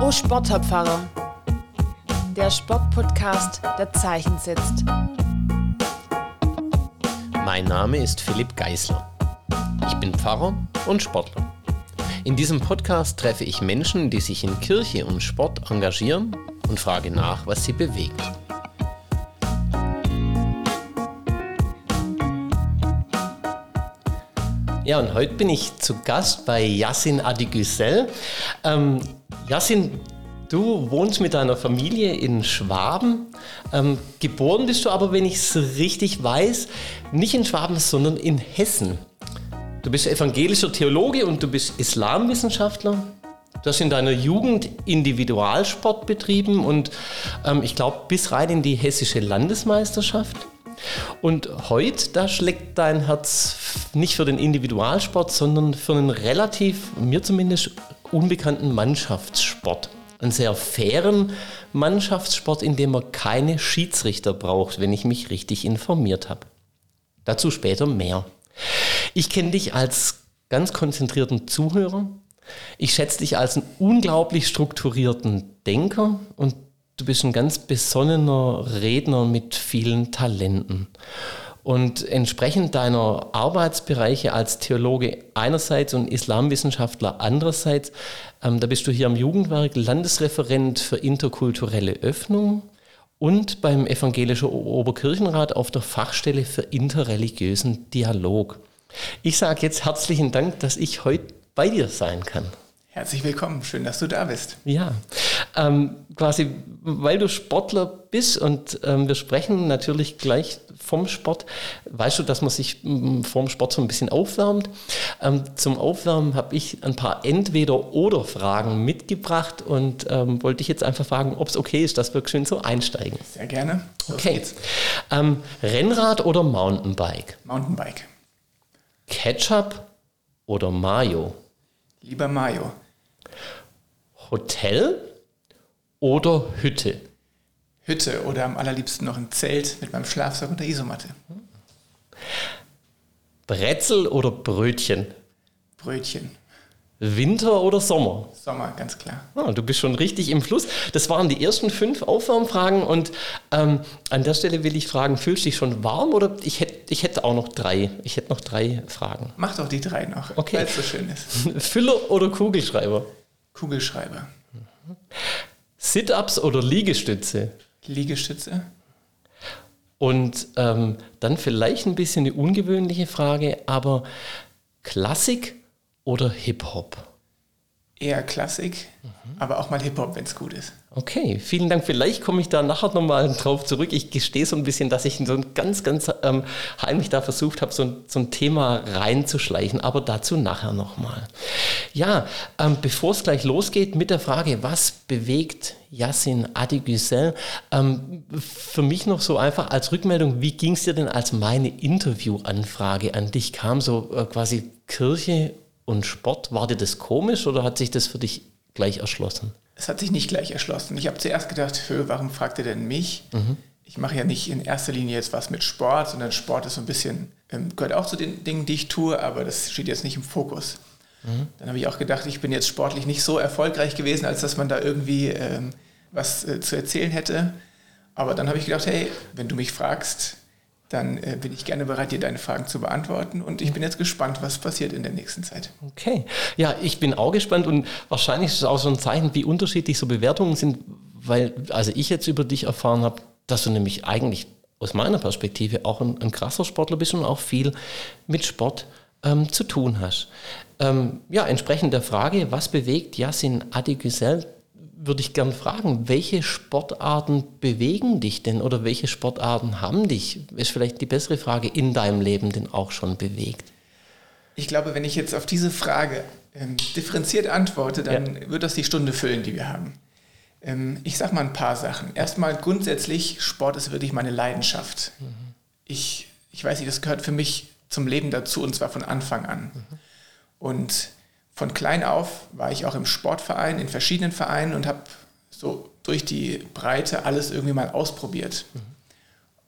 Oh Sportpfarrer, der Sportpodcast, der Zeichen setzt. Mein Name ist Philipp Geisler. Ich bin Pfarrer und Sportler. In diesem Podcast treffe ich Menschen, die sich in Kirche und Sport engagieren und frage nach, was sie bewegt. Ja, und heute bin ich zu Gast bei Yassin Adigüsel. Ähm, Yassin, du wohnst mit deiner Familie in Schwaben. Ähm, geboren bist du aber, wenn ich es richtig weiß, nicht in Schwaben, sondern in Hessen. Du bist evangelischer Theologe und du bist Islamwissenschaftler. Du hast in deiner Jugend Individualsport betrieben und ähm, ich glaube bis rein in die hessische Landesmeisterschaft. Und heute, da schlägt dein Herz nicht für den Individualsport, sondern für einen relativ, mir zumindest, unbekannten Mannschaftssport. Einen sehr fairen Mannschaftssport, in dem man keine Schiedsrichter braucht, wenn ich mich richtig informiert habe. Dazu später mehr. Ich kenne dich als ganz konzentrierten Zuhörer. Ich schätze dich als einen unglaublich strukturierten Denker und du bist ein ganz besonnener Redner mit vielen Talenten. Und entsprechend deiner Arbeitsbereiche als Theologe einerseits und Islamwissenschaftler andererseits, ähm, da bist du hier am Jugendwerk Landesreferent für interkulturelle Öffnung und beim Evangelischen Oberkirchenrat auf der Fachstelle für interreligiösen Dialog. Ich sage jetzt herzlichen Dank, dass ich heute bei dir sein kann. Herzlich willkommen, schön, dass du da bist. Ja, ähm, quasi, weil du Sportler bist und ähm, wir sprechen natürlich gleich vom Sport, weißt du, dass man sich ähm, vom Sport so ein bisschen aufwärmt. Ähm, zum Aufwärmen habe ich ein paar Entweder-Oder-Fragen mitgebracht und ähm, wollte dich jetzt einfach fragen, ob es okay ist, dass wir schön so einsteigen. Sehr gerne. Los okay. Ähm, Rennrad oder Mountainbike? Mountainbike. Ketchup oder Mayo? Lieber Mayo. Hotel oder Hütte? Hütte oder am allerliebsten noch ein Zelt mit meinem Schlafsack und der Isomatte. Brezel oder Brötchen? Brötchen. Winter oder Sommer? Sommer, ganz klar. Ah, du bist schon richtig im Fluss. Das waren die ersten fünf Aufwärmfragen und ähm, an der Stelle will ich fragen, fühlst du dich schon warm oder ich hätte ich hätte auch noch drei. Ich hätte noch drei Fragen. Mach doch die drei noch, okay. weil es so schön ist. Füller oder Kugelschreiber? Kugelschreiber. Sit-ups oder Liegestütze? Liegestütze. Und ähm, dann vielleicht ein bisschen eine ungewöhnliche Frage, aber Klassik oder Hip-Hop? Eher Klassik, mhm. aber auch mal Hip-Hop, wenn es gut ist. Okay, vielen Dank. Vielleicht komme ich da nachher nochmal drauf zurück. Ich gestehe so ein bisschen, dass ich so ein ganz, ganz ähm, heimlich da versucht habe, so ein, so ein Thema reinzuschleichen, aber dazu nachher nochmal. Ja, ähm, bevor es gleich losgeht mit der Frage, was bewegt Yassin Adigüsel, ähm, für mich noch so einfach als Rückmeldung, wie ging es dir denn, als meine Interviewanfrage an dich kam, so äh, quasi Kirche und Sport? War dir das komisch oder hat sich das für dich gleich erschlossen? Es hat sich nicht gleich erschlossen. Ich habe zuerst gedacht, warum fragt ihr denn mich? Mhm. Ich mache ja nicht in erster Linie jetzt was mit Sport, sondern Sport ist so ein bisschen, ähm, gehört auch zu den Dingen, die ich tue, aber das steht jetzt nicht im Fokus. Mhm. Dann habe ich auch gedacht, ich bin jetzt sportlich nicht so erfolgreich gewesen, als dass man da irgendwie ähm, was äh, zu erzählen hätte. Aber dann habe ich gedacht, hey, wenn du mich fragst, dann äh, bin ich gerne bereit, dir deine Fragen zu beantworten. Und ich bin jetzt gespannt, was passiert in der nächsten Zeit. Okay. Ja, ich bin auch gespannt und wahrscheinlich ist es auch so ein Zeichen, wie unterschiedlich so Bewertungen sind, weil, also ich jetzt über dich erfahren habe, dass du nämlich eigentlich aus meiner Perspektive auch ein, ein krasser Sportler bist und auch viel mit Sport ähm, zu tun hast. Ähm, ja, entsprechend der Frage, was bewegt Yassin Adigüsel würde ich gern fragen, welche Sportarten bewegen dich denn oder welche Sportarten haben dich, ist vielleicht die bessere Frage, in deinem Leben denn auch schon bewegt? Ich glaube, wenn ich jetzt auf diese Frage ähm, differenziert antworte, dann ja. wird das die Stunde füllen, die wir haben. Ähm, ich sage mal ein paar Sachen. Erstmal grundsätzlich, Sport ist wirklich meine Leidenschaft. Mhm. Ich, ich weiß nicht, das gehört für mich zum Leben dazu und zwar von Anfang an. Mhm. Und von klein auf war ich auch im Sportverein, in verschiedenen Vereinen und habe so durch die Breite alles irgendwie mal ausprobiert. Mhm.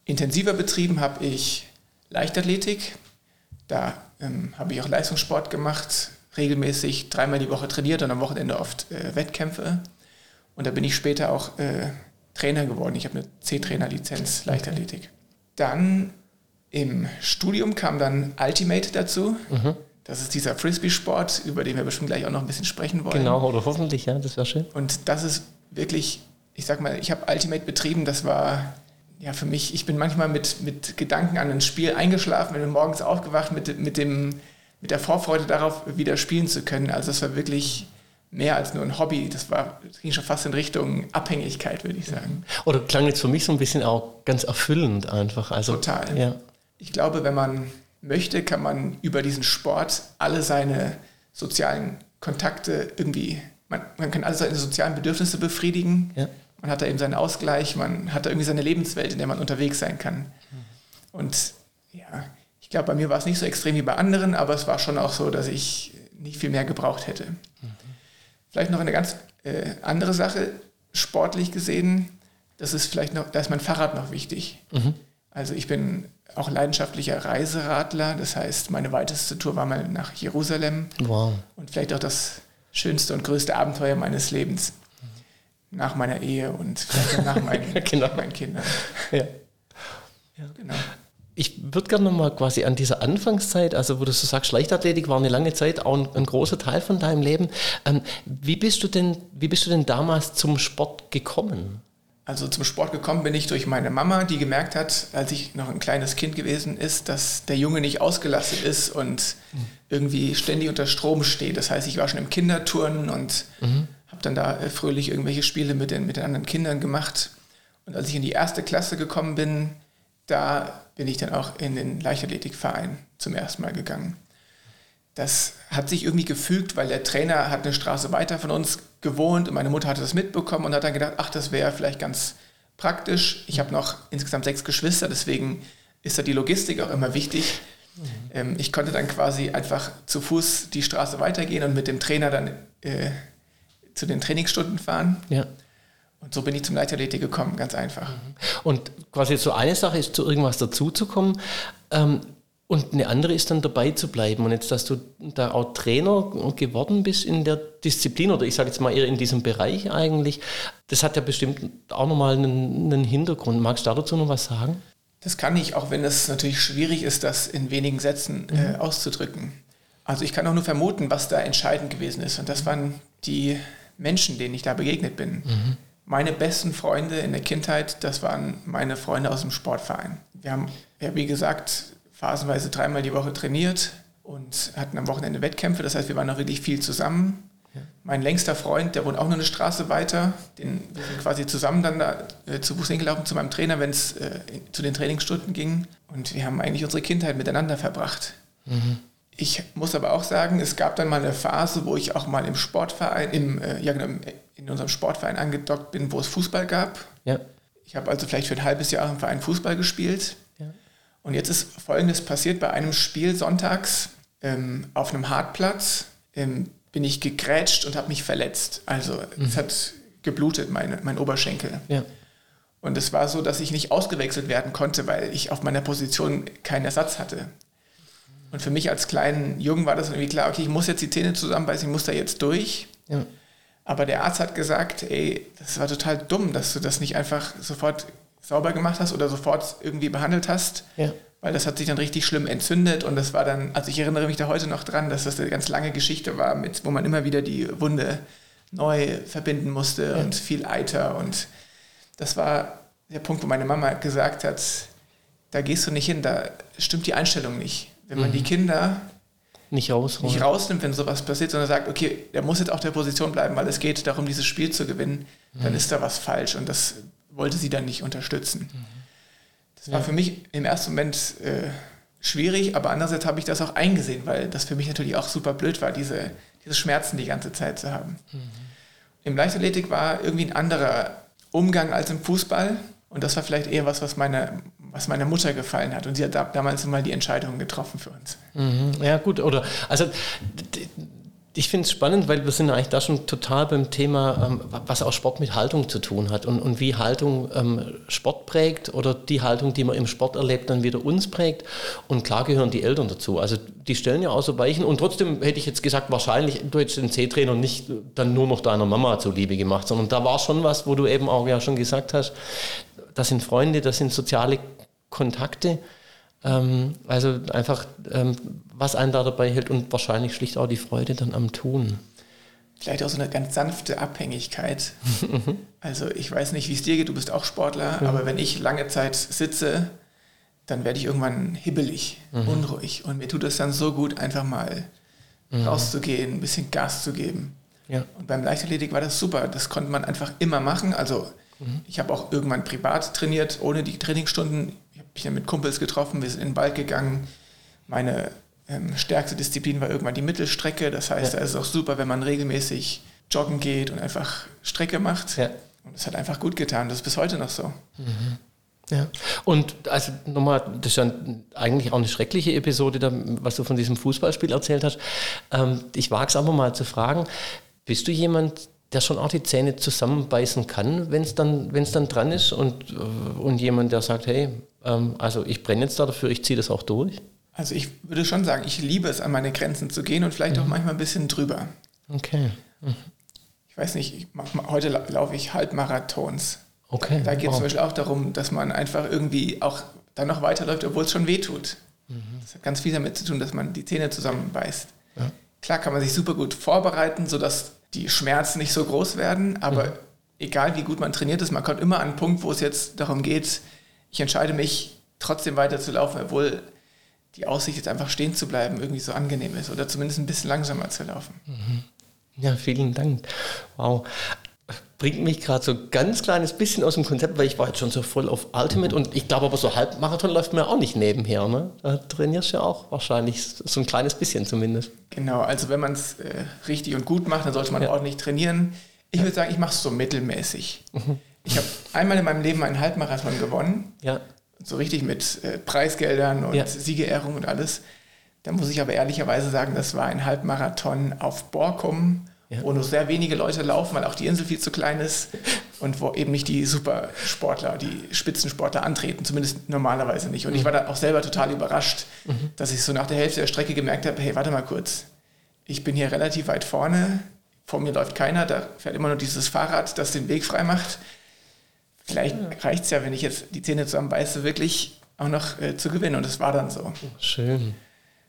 Intensiver betrieben habe ich Leichtathletik. Da ähm, habe ich auch Leistungssport gemacht, regelmäßig dreimal die Woche trainiert und am Wochenende oft äh, Wettkämpfe. Und da bin ich später auch äh, Trainer geworden. Ich habe eine C-Trainer-Lizenz Leichtathletik. Dann im Studium kam dann Ultimate dazu. Mhm. Das ist dieser Frisbee-Sport, über den wir bestimmt gleich auch noch ein bisschen sprechen wollen. Genau, oder hoffentlich, ja, das wäre schön. Und das ist wirklich, ich sag mal, ich habe Ultimate betrieben, das war ja für mich, ich bin manchmal mit, mit Gedanken an ein Spiel eingeschlafen, bin morgens aufgewacht mit, mit, dem, mit der Vorfreude darauf, wieder spielen zu können. Also es war wirklich mehr als nur ein Hobby. Das war das ging schon fast in Richtung Abhängigkeit, würde ich sagen. Oder klang jetzt für mich so ein bisschen auch ganz erfüllend einfach. Also, Total. Ja. Ich glaube, wenn man möchte, kann man über diesen Sport alle seine sozialen Kontakte irgendwie, man, man kann alle seine sozialen Bedürfnisse befriedigen. Ja. Man hat da eben seinen Ausgleich, man hat da irgendwie seine Lebenswelt, in der man unterwegs sein kann. Und ja, ich glaube, bei mir war es nicht so extrem wie bei anderen, aber es war schon auch so, dass ich nicht viel mehr gebraucht hätte. Mhm. Vielleicht noch eine ganz äh, andere Sache, sportlich gesehen, das ist vielleicht noch, da ist mein Fahrrad noch wichtig. Mhm. Also ich bin auch leidenschaftlicher Reiseradler, das heißt, meine weiteste Tour war mal nach Jerusalem. Wow. Und vielleicht auch das schönste und größte Abenteuer meines Lebens. Nach meiner Ehe und nach meinen, genau. meinen Kindern. Ja. ja. Genau. Ich würde gerne nochmal quasi an dieser Anfangszeit, also wo du so sagst, Leichtathletik war eine lange Zeit auch ein, ein großer Teil von deinem Leben. Ähm, wie, bist du denn, wie bist du denn damals zum Sport gekommen? Also zum Sport gekommen bin ich durch meine Mama, die gemerkt hat, als ich noch ein kleines Kind gewesen ist, dass der Junge nicht ausgelastet ist und irgendwie ständig unter Strom steht. Das heißt, ich war schon im Kinderturnen und mhm. habe dann da äh, fröhlich irgendwelche Spiele mit den, mit den anderen Kindern gemacht. Und als ich in die erste Klasse gekommen bin, da bin ich dann auch in den Leichtathletikverein zum ersten Mal gegangen. Das hat sich irgendwie gefügt, weil der Trainer hat eine Straße weiter von uns gewohnt und meine Mutter hatte das mitbekommen und hat dann gedacht, ach, das wäre vielleicht ganz praktisch. Ich habe noch insgesamt sechs Geschwister, deswegen ist da die Logistik auch immer wichtig. Mhm. ich konnte dann quasi einfach zu Fuß die Straße weitergehen und mit dem Trainer dann äh, zu den Trainingsstunden fahren. Ja. Und so bin ich zum Leichtathletik gekommen, ganz einfach. Mhm. Und quasi so eine Sache ist, zu irgendwas dazuzukommen. Ähm, und eine andere ist dann dabei zu bleiben. Und jetzt, dass du da auch Trainer geworden bist in der Disziplin oder ich sage jetzt mal eher in diesem Bereich eigentlich, das hat ja bestimmt auch nochmal einen, einen Hintergrund. Magst du dazu noch was sagen? Das kann ich, auch wenn es natürlich schwierig ist, das in wenigen Sätzen äh, mhm. auszudrücken. Also ich kann auch nur vermuten, was da entscheidend gewesen ist. Und das waren die Menschen, denen ich da begegnet bin. Mhm. Meine besten Freunde in der Kindheit, das waren meine Freunde aus dem Sportverein. Wir haben, ja, wie gesagt, phasenweise dreimal die Woche trainiert und hatten am Wochenende Wettkämpfe. Das heißt, wir waren noch wirklich viel zusammen. Ja. Mein längster Freund, der wohnt auch nur eine Straße weiter. Den, wir sind quasi zusammen dann da äh, zu Fuß hingelaufen zu meinem Trainer, wenn es äh, zu den Trainingsstunden ging. Und wir haben eigentlich unsere Kindheit miteinander verbracht. Mhm. Ich muss aber auch sagen, es gab dann mal eine Phase, wo ich auch mal im Sportverein, im, äh, ja, genau, in unserem Sportverein angedockt bin, wo es Fußball gab. Ja. Ich habe also vielleicht für ein halbes Jahr im Verein Fußball gespielt. Und jetzt ist Folgendes passiert bei einem Spiel sonntags ähm, auf einem Hartplatz. Ähm, bin ich gegrätscht und habe mich verletzt. Also mhm. es hat geblutet, meine, mein Oberschenkel. Ja. Und es war so, dass ich nicht ausgewechselt werden konnte, weil ich auf meiner Position keinen Ersatz hatte. Und für mich als kleinen Jungen war das irgendwie klar, okay, ich muss jetzt die Zähne zusammenbeißen, ich muss da jetzt durch. Ja. Aber der Arzt hat gesagt, ey, das war total dumm, dass du das nicht einfach sofort sauber gemacht hast oder sofort irgendwie behandelt hast. Ja. Weil das hat sich dann richtig schlimm entzündet und das war dann, also ich erinnere mich da heute noch dran, dass das eine ganz lange Geschichte war, mit, wo man immer wieder die Wunde neu verbinden musste ja. und viel Eiter. Und das war der Punkt, wo meine Mama gesagt hat, da gehst du nicht hin, da stimmt die Einstellung nicht. Wenn man mhm. die Kinder nicht, nicht rausnimmt, wenn sowas passiert, sondern sagt, okay, der muss jetzt auf der Position bleiben, weil es geht darum, dieses Spiel zu gewinnen, mhm. dann ist da was falsch und das wollte sie dann nicht unterstützen. Mhm. Das war für mich im ersten Moment äh, schwierig, aber andererseits habe ich das auch eingesehen, weil das für mich natürlich auch super blöd war, diese, diese Schmerzen die ganze Zeit zu haben. Mhm. Im Leichtathletik war irgendwie ein anderer Umgang als im Fußball und das war vielleicht eher was, was meine, was meiner Mutter gefallen hat. Und sie hat da, damals mal die Entscheidung getroffen für uns. Mhm. Ja, gut. Oder also Ich finde es spannend, weil wir sind eigentlich da schon total beim Thema, ähm, was auch Sport mit Haltung zu tun hat und, und wie Haltung ähm, Sport prägt oder die Haltung, die man im Sport erlebt, dann wieder uns prägt. Und klar gehören die Eltern dazu. Also die stellen ja auch so Weichen. Und trotzdem hätte ich jetzt gesagt, wahrscheinlich, du hättest den C-Trainer nicht dann nur noch deiner Mama zuliebe gemacht, sondern da war schon was, wo du eben auch ja schon gesagt hast, das sind Freunde, das sind soziale Kontakte. Ähm, also einfach, ähm, was einen da dabei hält und wahrscheinlich schlicht auch die Freude dann am Tun. Vielleicht auch so eine ganz sanfte Abhängigkeit. also ich weiß nicht, wie es dir geht, du bist auch Sportler, ja. aber wenn ich lange Zeit sitze, dann werde ich irgendwann hibbelig, mhm. unruhig. Und mir tut es dann so gut, einfach mal mhm. rauszugehen, ein bisschen Gas zu geben. Ja. Und beim Leichtathletik war das super. Das konnte man einfach immer machen. Also mhm. ich habe auch irgendwann privat trainiert, ohne die Trainingsstunden mich dann mit Kumpels getroffen, wir sind in den Wald gegangen. Meine ähm, stärkste Disziplin war irgendwann die Mittelstrecke. Das heißt, ja. da ist es auch super, wenn man regelmäßig joggen geht und einfach Strecke macht. Ja. Und das hat einfach gut getan. Das ist bis heute noch so. Mhm. Ja. Und also nochmal, das ist ja eigentlich auch eine schreckliche Episode, da, was du von diesem Fußballspiel erzählt hast. Ähm, ich wage es aber mal zu fragen, bist du jemand, der schon auch die Zähne zusammenbeißen kann, wenn es dann, wenn's dann dran ist und, äh, und jemand, der sagt, hey, ähm, also ich brenne jetzt dafür, ich ziehe das auch durch? Also ich würde schon sagen, ich liebe es, an meine Grenzen zu gehen und vielleicht mhm. auch manchmal ein bisschen drüber. Okay. Mhm. Ich weiß nicht, ich heute laufe ich Halbmarathons. Okay. Da geht es wow. zum Beispiel auch darum, dass man einfach irgendwie auch dann noch weiterläuft, obwohl es schon weh tut. Mhm. Das hat ganz viel damit zu tun, dass man die Zähne zusammenbeißt. Ja. Klar kann man sich super gut vorbereiten, sodass die Schmerzen nicht so groß werden, aber mhm. egal wie gut man trainiert ist, man kommt immer an einen Punkt, wo es jetzt darum geht, ich entscheide mich trotzdem weiter zu laufen, obwohl die Aussicht jetzt einfach stehen zu bleiben irgendwie so angenehm ist oder zumindest ein bisschen langsamer zu laufen. Mhm. Ja, vielen Dank. Wow. Bringt mich gerade so ein ganz kleines bisschen aus dem Konzept, weil ich war jetzt schon so voll auf Ultimate und ich glaube aber so Halbmarathon läuft mir auch nicht nebenher. Ne? Da trainierst du ja auch wahrscheinlich so ein kleines bisschen zumindest. Genau, also wenn man es äh, richtig und gut macht, dann sollte man ja. ordentlich trainieren. Ich würde sagen, ich mache es so mittelmäßig. Mhm. Ich habe einmal in meinem Leben einen Halbmarathon gewonnen. Ja. So richtig mit äh, Preisgeldern und ja. Siegerehrung und alles. Da muss ich aber ehrlicherweise sagen, das war ein Halbmarathon auf Borkum, ja. wo nur sehr wenige Leute laufen, weil auch die Insel viel zu klein ist und wo eben nicht die Supersportler, die Spitzensportler antreten, zumindest normalerweise nicht. Und ich war da auch selber total überrascht, mhm. dass ich so nach der Hälfte der Strecke gemerkt habe, hey, warte mal kurz, ich bin hier relativ weit vorne, vor mir läuft keiner, da fährt immer nur dieses Fahrrad, das den Weg frei macht. Vielleicht ja. reicht es ja, wenn ich jetzt die Zähne zusammenbeiße, wirklich auch noch äh, zu gewinnen. Und das war dann so. Schön.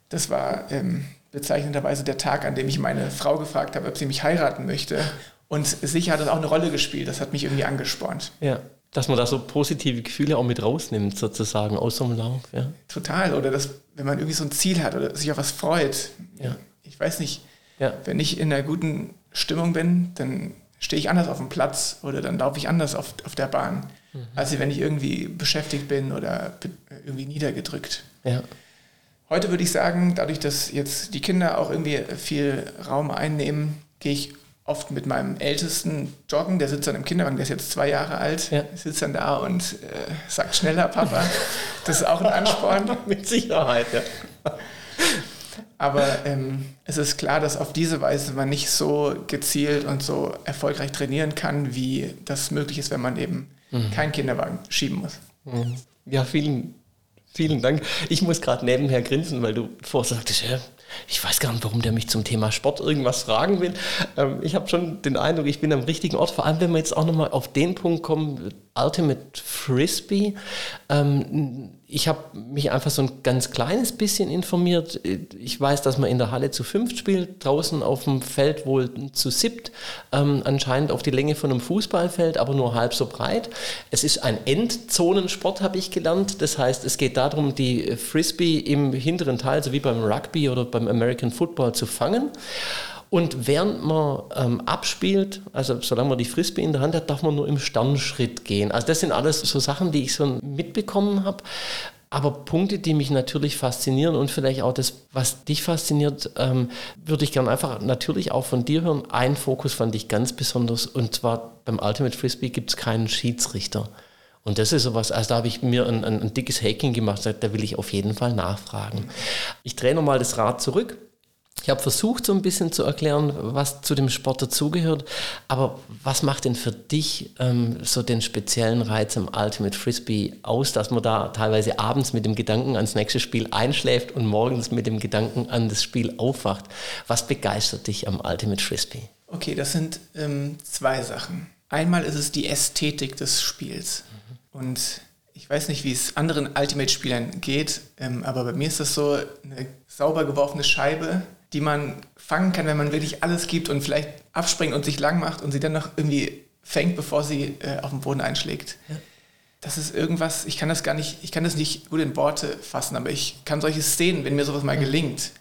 Das war ähm, bezeichnenderweise der Tag, an dem ich meine Frau gefragt habe, ob sie mich heiraten möchte. Und sicher hat das auch eine Rolle gespielt. Das hat mich irgendwie angespornt. Ja, dass man da so positive Gefühle auch mit rausnimmt, sozusagen aus so einem Lauf. Ja. Total. Oder dass, wenn man irgendwie so ein Ziel hat oder sich auf was freut. Ja. Ich weiß nicht, ja. wenn ich in einer guten Stimmung bin, dann stehe ich anders auf dem Platz oder dann laufe ich anders auf, auf der Bahn, mhm. als wenn ich irgendwie beschäftigt bin oder irgendwie niedergedrückt. Ja. Heute würde ich sagen, dadurch, dass jetzt die Kinder auch irgendwie viel Raum einnehmen, gehe ich oft mit meinem Ältesten joggen. Der sitzt dann im Kinderwagen, der ist jetzt zwei Jahre alt, ja. sitzt dann da und äh, sagt schneller, Papa. Das ist auch ein Ansporn. mit Sicherheit, ja. Aber ähm, es ist klar, dass auf diese Weise man nicht so gezielt und so erfolgreich trainieren kann, wie das möglich ist, wenn man eben mhm. keinen Kinderwagen schieben muss. Mhm. Ja, vielen, vielen Dank. Ich muss gerade nebenher grinsen, weil du vorher sagtest, ja, ich weiß gar nicht, warum der mich zum Thema Sport irgendwas fragen will. Ähm, ich habe schon den Eindruck, ich bin am richtigen Ort, vor allem wenn wir jetzt auch nochmal auf den Punkt kommen, Ultimate Frisbee. Ähm, ich habe mich einfach so ein ganz kleines bisschen informiert. Ich weiß, dass man in der Halle zu fünft spielt, draußen auf dem Feld wohl zu siebt, ähm, anscheinend auf die Länge von einem Fußballfeld, aber nur halb so breit. Es ist ein Endzonensport, habe ich gelernt. Das heißt, es geht darum, die Frisbee im hinteren Teil, so wie beim Rugby oder beim American Football, zu fangen. Und während man ähm, abspielt, also solange man die Frisbee in der Hand hat, darf man nur im Sternschritt gehen. Also das sind alles so Sachen, die ich so mitbekommen habe. Aber Punkte, die mich natürlich faszinieren und vielleicht auch das, was dich fasziniert, ähm, würde ich gerne einfach natürlich auch von dir hören. Ein Fokus fand ich ganz besonders und zwar beim Ultimate Frisbee gibt es keinen Schiedsrichter. Und das ist sowas, also da habe ich mir ein, ein, ein dickes Hacking gemacht, da will ich auf jeden Fall nachfragen. Ich drehe nochmal das Rad zurück Ich habe versucht, so ein bisschen zu erklären, was zu dem Sport dazugehört. Aber was macht denn für dich ähm, so den speziellen Reiz am Ultimate Frisbee aus, dass man da teilweise abends mit dem Gedanken ans nächste Spiel einschläft und morgens mit dem Gedanken an das Spiel aufwacht? Was begeistert dich am Ultimate Frisbee? Okay, das sind ähm, zwei Sachen. Einmal ist es die Ästhetik des Spiels. Mhm. Und ich weiß nicht, wie es anderen Ultimate-Spielern geht, ähm, aber bei mir ist das so eine sauber geworfene Scheibe die man fangen kann, wenn man wirklich alles gibt und vielleicht abspringt und sich lang macht und sie dann noch irgendwie fängt, bevor sie äh, auf den Boden einschlägt. Ja. Das ist irgendwas, ich kann das gar nicht, ich kann das nicht gut in Worte fassen, aber ich kann solche Szenen, wenn mir sowas mal gelingt,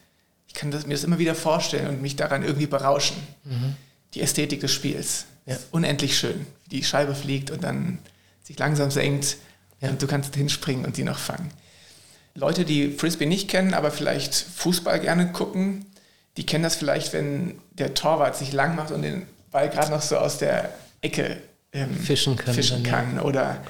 ich kann das, mir das immer wieder vorstellen und mich daran irgendwie berauschen. Mhm. Die Ästhetik des Spiels. Ja. unendlich schön. Die Scheibe fliegt und dann sich langsam senkt ja. und du kannst hinspringen und sie noch fangen. Leute, die Frisbee nicht kennen, aber vielleicht Fußball gerne gucken, die kennen das vielleicht, wenn der Torwart sich lang macht und den Ball gerade noch so aus der Ecke ähm, fischen kann. Fischen kann. Ja. Oder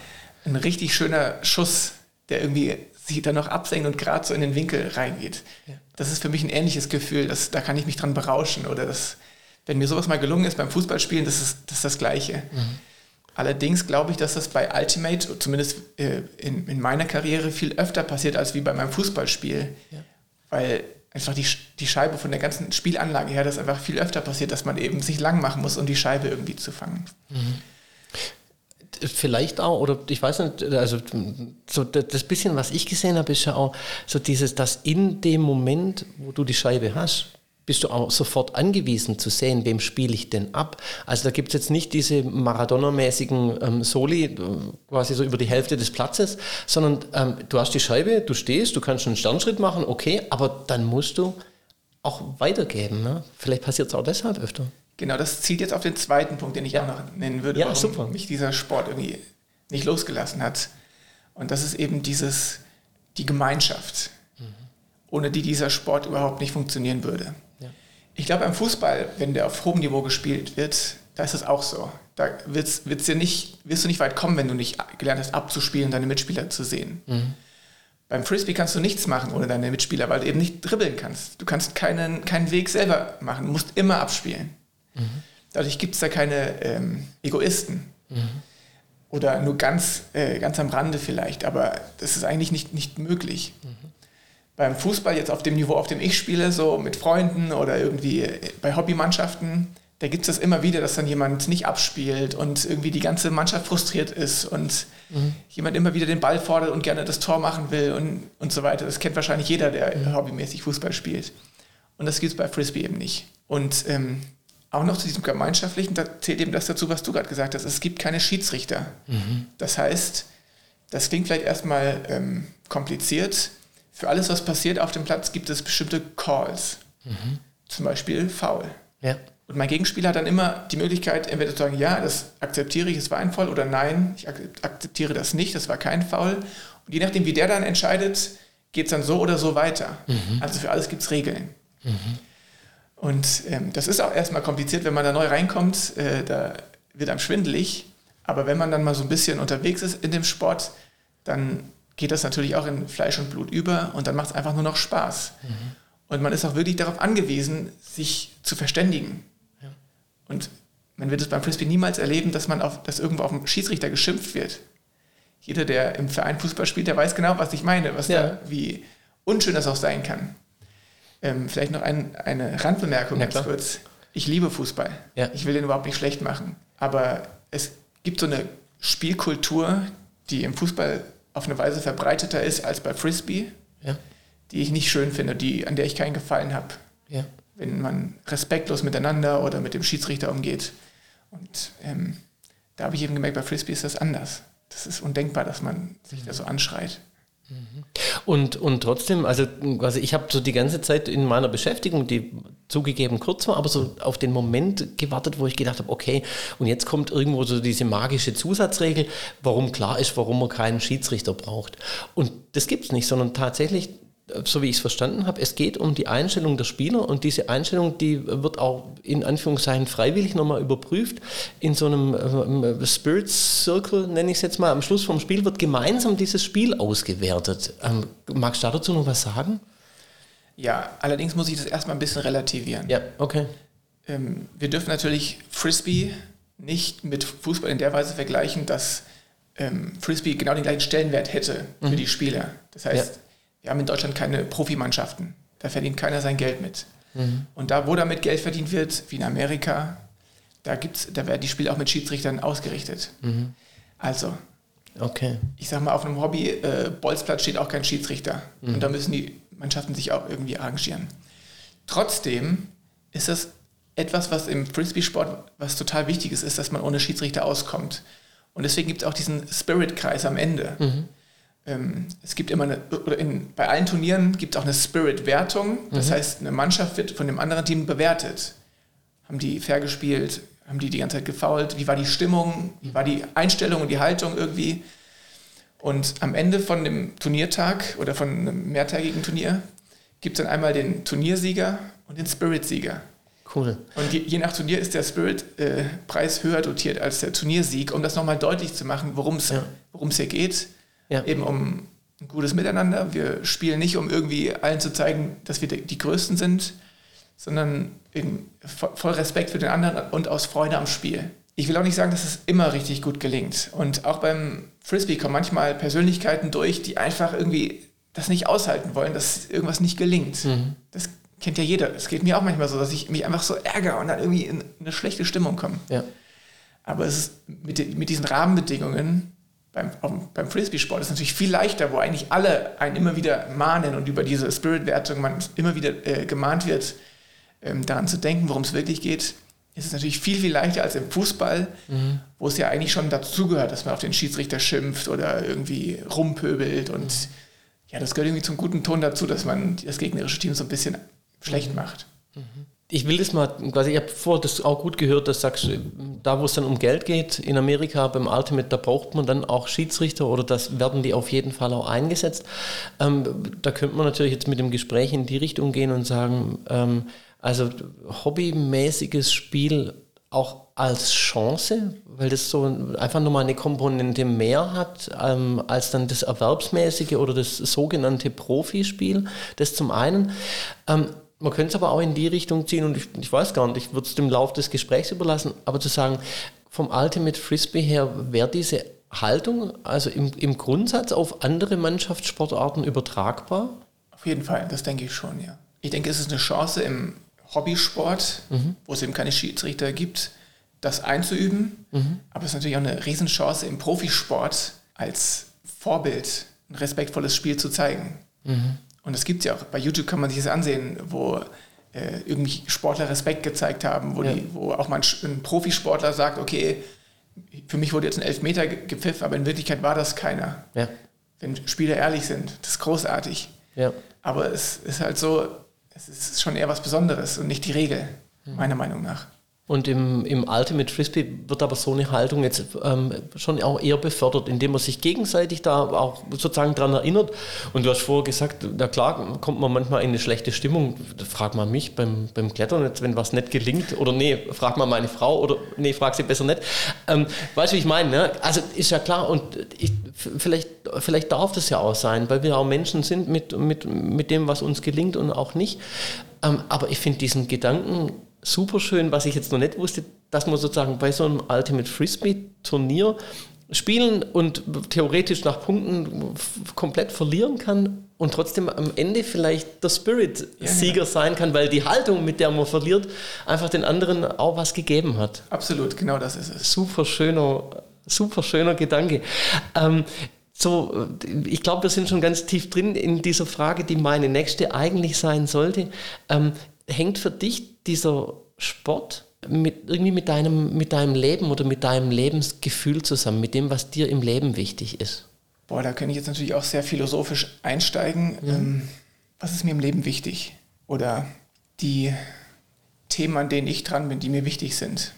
ein richtig schöner Schuss, der irgendwie sich dann noch absenkt und gerade so in den Winkel reingeht. Ja. Das ist für mich ein ähnliches Gefühl, das, da kann ich mich dran berauschen. Oder das, wenn mir sowas mal gelungen ist beim Fußballspielen, das ist das, ist das Gleiche. Mhm. Allerdings glaube ich, dass das bei Ultimate, zumindest äh, in, in, meiner Karriere, viel öfter passiert als wie bei meinem Fußballspiel. Ja. Weil einfach die, die Scheibe von der ganzen Spielanlage her, das einfach viel öfter passiert, dass man eben sich lang machen muss, um die Scheibe irgendwie zu fangen. Mhm. Vielleicht auch, oder ich weiß nicht, also so das bisschen, was ich gesehen habe, ist ja auch so dieses, dass in dem Moment, wo du die Scheibe hast, bist du auch sofort angewiesen zu sehen, wem spiele ich denn ab. Also da gibt es jetzt nicht diese Maradona-mäßigen ähm, Soli, äh, quasi so über die Hälfte des Platzes, sondern ähm, du hast die Scheibe, du stehst, du kannst einen Sternschritt machen, okay, aber dann musst du auch weitergeben. Ne? Vielleicht passiert es auch deshalb öfter. Genau, das zielt jetzt auf den zweiten Punkt, den ich ja. auch noch nennen würde, ja, warum super. mich dieser Sport irgendwie nicht losgelassen hat. Und das ist eben dieses, die Gemeinschaft, mhm. ohne die dieser Sport überhaupt nicht funktionieren würde. Ich glaube, beim Fußball, wenn der auf hohem Niveau gespielt wird, da ist es auch so. Da wird's, wird's dir nicht, wirst du nicht weit kommen, wenn du nicht gelernt hast, abzuspielen und deine Mitspieler zu sehen. Mhm. Beim Frisbee kannst du nichts machen ohne deine Mitspieler, weil du eben nicht dribbeln kannst. Du kannst keinen, keinen Weg selber machen, du musst immer abspielen. Mhm. Dadurch gibt es da keine ähm, Egoisten. Mhm. Oder nur ganz, äh, ganz am Rande vielleicht, aber das ist eigentlich nicht, nicht möglich. Mhm beim Fußball jetzt auf dem Niveau, auf dem ich spiele, so mit Freunden oder irgendwie bei Hobbymannschaften, da gibt es das immer wieder, dass dann jemand nicht abspielt und irgendwie die ganze Mannschaft frustriert ist und mhm. jemand immer wieder den Ball fordert und gerne das Tor machen will und, und so weiter. Das kennt wahrscheinlich jeder, der mhm. hobbymäßig Fußball spielt. Und das gibt es bei Frisbee eben nicht. Und ähm, auch noch zu diesem Gemeinschaftlichen, da zählt eben das dazu, was du gerade gesagt hast. Es gibt keine Schiedsrichter. Mhm. Das heißt, das klingt vielleicht erstmal ähm, kompliziert, für alles, was passiert auf dem Platz, gibt es bestimmte Calls. Mhm. Zum Beispiel Foul. Ja. Und mein Gegenspieler hat dann immer die Möglichkeit, entweder zu sagen, ja, das akzeptiere ich, es war ein Foul, oder nein, ich akzeptiere das nicht, das war kein Foul. Und je nachdem, wie der dann entscheidet, geht es dann so oder so weiter. Mhm. Also für alles gibt es Regeln. Mhm. Und ähm, das ist auch erstmal kompliziert, wenn man da neu reinkommt, äh, da wird einem schwindelig. Aber wenn man dann mal so ein bisschen unterwegs ist in dem Sport, dann geht das natürlich auch in Fleisch und Blut über und dann macht es einfach nur noch Spaß. Mhm. Und man ist auch wirklich darauf angewiesen, sich zu verständigen. Ja. Und man wird es beim Frisbee niemals erleben, dass man auf, dass irgendwo auf den Schiedsrichter geschimpft wird. Jeder, der im Verein Fußball spielt, der weiß genau, was ich meine, was ja. da, wie unschön das auch sein kann. Ähm, vielleicht noch ein, eine Randbemerkung ja, ganz kurz. Ich liebe Fußball. Ja. Ich will den überhaupt nicht schlecht machen. Aber es gibt so eine Spielkultur, die im Fußball auf eine Weise verbreiteter ist als bei Frisbee, ja. die ich nicht schön finde, die, an der ich keinen Gefallen habe. Ja. Wenn man respektlos miteinander oder mit dem Schiedsrichter umgeht. Und ähm, da habe ich eben gemerkt, bei Frisbee ist das anders. Das ist undenkbar, dass man sich da so anschreit. Und, und trotzdem, also quasi, ich habe so die ganze Zeit in meiner Beschäftigung, die zugegeben kurz war, aber so auf den Moment gewartet, wo ich gedacht habe, okay, und jetzt kommt irgendwo so diese magische Zusatzregel, warum klar ist, warum man keinen Schiedsrichter braucht. Und das gibt es nicht, sondern tatsächlich so wie ich es verstanden habe, es geht um die Einstellung der Spieler und diese Einstellung, die wird auch in Anführungszeichen freiwillig nochmal überprüft. In so einem äh, Spirit Circle, nenne ich es jetzt mal, am Schluss vom Spiel wird gemeinsam dieses Spiel ausgewertet. Ähm, magst du dazu noch was sagen? Ja, allerdings muss ich das erstmal ein bisschen relativieren. Ja, okay. Ähm, wir dürfen natürlich Frisbee nicht mit Fußball in der Weise vergleichen, dass ähm, Frisbee genau den gleichen Stellenwert hätte für Mhm. die Spieler. Das heißt, Ja. Wir haben in Deutschland keine Profimannschaften. Da verdient keiner sein Geld mit. Mhm. Und da, wo damit Geld verdient wird, wie in Amerika, da, gibt's, da werden die Spiele auch mit Schiedsrichtern ausgerichtet. Mhm. Also, Okay. ich sag mal, auf einem Hobby, äh, Bolzplatz steht auch kein Schiedsrichter. Mhm. Und da müssen die Mannschaften sich auch irgendwie arrangieren. Trotzdem ist das etwas, was im Frisbee-Sport was total wichtig ist, ist, dass man ohne Schiedsrichter auskommt. Und deswegen gibt es auch diesen Spirit-Kreis am Ende. Mhm. Ähm, es gibt immer eine, oder in, bei allen Turnieren gibt es auch eine Spirit-Wertung. Das Mhm. heißt, eine Mannschaft wird von dem anderen Team bewertet. Haben die fair gespielt? Haben die die ganze Zeit gefoult? Wie war die Stimmung? Wie war die Einstellung und die Haltung irgendwie? Und am Ende von dem Turniertag oder von einem mehrtägigen Turnier gibt es dann einmal den Turniersieger und den Spirit-Sieger. Cool. Und je, je nach Turnier ist der Spirit-Preis höher dotiert als der Turniersieg, um das nochmal deutlich zu machen, worum es Ja. worum es hier geht. Ja. Eben um ein gutes Miteinander. Wir spielen nicht, um irgendwie allen zu zeigen, dass wir die, Größten sind, sondern voll Respekt für den anderen und aus Freude am Spiel. Ich will auch nicht sagen, dass es immer richtig gut gelingt. Und auch beim Frisbee kommen manchmal Persönlichkeiten durch, die einfach irgendwie das nicht aushalten wollen, dass irgendwas nicht gelingt. Mhm. Das kennt ja jeder. Es geht mir auch manchmal so, dass ich mich einfach so ärgere und dann irgendwie in eine schlechte Stimmung komme. Ja. Aber es ist mit, mit diesen Rahmenbedingungen beim, beim Frisbee-Sport ist es natürlich viel leichter, wo eigentlich alle einen immer wieder mahnen und über diese Spirit-Wertung man immer wieder äh, gemahnt wird, ähm, daran zu denken, worum es wirklich geht. Ist es natürlich viel, viel leichter als im Fußball, wo es ja eigentlich schon dazugehört, dass man auf den Schiedsrichter schimpft oder irgendwie rumpöbelt. Und ja, das gehört irgendwie zum guten Ton dazu, dass man das gegnerische Team so ein bisschen schlecht macht. Ich will das mal, quasi, ich habe vor das auch gut gehört, dass sagst, da wo es dann um Geld geht, in Amerika beim Ultimate, da braucht man dann auch Schiedsrichter oder das werden die auf jeden Fall auch eingesetzt. Ähm, da könnte man natürlich jetzt mit dem Gespräch in die Richtung gehen und sagen, ähm, also hobbymäßiges Spiel auch als Chance, weil das so einfach nochmal eine Komponente mehr hat ähm, als dann das Erwerbsmäßige oder das sogenannte Profispiel. Das zum einen. Ähm, man könnte es aber auch in die Richtung ziehen und ich, ich weiß gar nicht, ich würde es dem Lauf des Gesprächs überlassen, aber zu sagen, vom Ultimate Frisbee her wäre diese Haltung also im, im Grundsatz auf andere Mannschaftssportarten übertragbar? Auf jeden Fall, das denke ich schon, ja. Ich denke, es ist eine Chance im Hobbysport, wo es eben keine Schiedsrichter gibt, das einzuüben. Aber es ist natürlich auch eine Riesenchance im Profisport als Vorbild ein respektvolles Spiel zu zeigen. Und das gibt es ja auch. Bei YouTube kann man sich das ansehen, wo äh, irgendwie Sportler Respekt gezeigt haben, wo, Ja. die, wo auch mal ein, ein Profisportler sagt, okay, für mich wurde jetzt ein Elfmeter ge- gepfiffen, aber in Wirklichkeit war das keiner. Ja, Wenn Spieler ehrlich sind, das ist großartig. ja. Aber es ist halt so, es ist schon eher was Besonderes und nicht die Regel, meiner Meinung nach. Und im, im Ultimate Frisbee wird aber so eine Haltung jetzt ähm, schon auch eher befördert, indem man sich gegenseitig da auch sozusagen dran erinnert. Und du hast vorher gesagt, na klar, kommt man manchmal in eine schlechte Stimmung. Da fragt man mich beim, beim Klettern jetzt, wenn was nicht gelingt. Oder nee, fragt man meine Frau oder nee, frag sie besser nicht. Ähm, weißt du, wie ich meine? Ne? Also ist ja klar und ich, vielleicht, vielleicht darf das ja auch sein, weil wir auch Menschen sind mit, mit, mit dem, was uns gelingt und auch nicht. Ähm, aber ich finde diesen Gedanken super schön, was ich jetzt noch nicht wusste, dass man sozusagen bei so einem Ultimate Frisbee Turnier spielen und theoretisch nach Punkten komplett verlieren kann und trotzdem am Ende vielleicht der Spirit-Sieger sein kann, weil die Haltung, mit der man verliert, einfach den anderen auch was gegeben hat. Absolut, genau das ist es. Super schöner, super schöner Gedanke. Ähm, so, ich glaube, wir sind schon ganz tief drin in dieser Frage, die meine nächste eigentlich sein sollte. Ähm, hängt für dich dieser Sport mit, irgendwie mit deinem, mit deinem Leben oder mit deinem Lebensgefühl zusammen, mit dem, was dir im Leben wichtig ist? Boah, da könnte ich jetzt natürlich auch sehr philosophisch einsteigen. Ähm, was ist mir im Leben wichtig? Oder die Themen, an denen ich dran bin, die mir wichtig sind.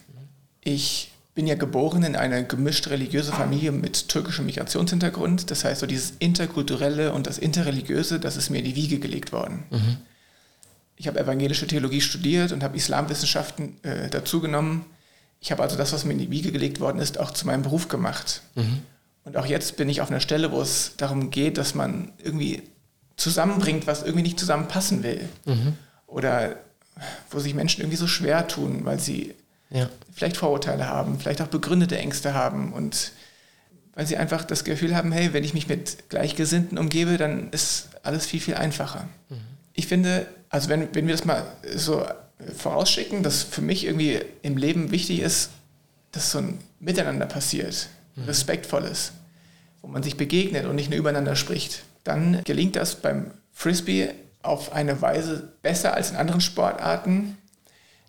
Ich bin ja geboren in eine gemischt religiöse Familie mit türkischem Migrationshintergrund. Das heißt, so dieses Interkulturelle und das Interreligiöse, das ist mir in die Wiege gelegt worden. Ich habe evangelische Theologie studiert und habe Islamwissenschaften äh, dazugenommen. Ich habe also das, was mir in die Wiege gelegt worden ist, auch zu meinem Beruf gemacht. Und auch jetzt bin ich auf einer Stelle, wo es darum geht, dass man irgendwie zusammenbringt, was irgendwie nicht zusammenpassen will. Mhm. Oder wo sich Menschen irgendwie so schwer tun, weil sie ja. vielleicht Vorurteile haben, vielleicht auch begründete Ängste haben und weil sie einfach das Gefühl haben, hey, wenn ich mich mit Gleichgesinnten umgebe, dann ist alles viel, viel einfacher. Mhm. Ich finde, also wenn, wenn wir das mal so vorausschicken, dass für mich irgendwie im Leben wichtig ist, dass so ein Miteinander passiert, mhm. respektvolles, wo man sich begegnet und nicht nur übereinander spricht, dann gelingt das beim Frisbee auf eine Weise besser als in anderen Sportarten,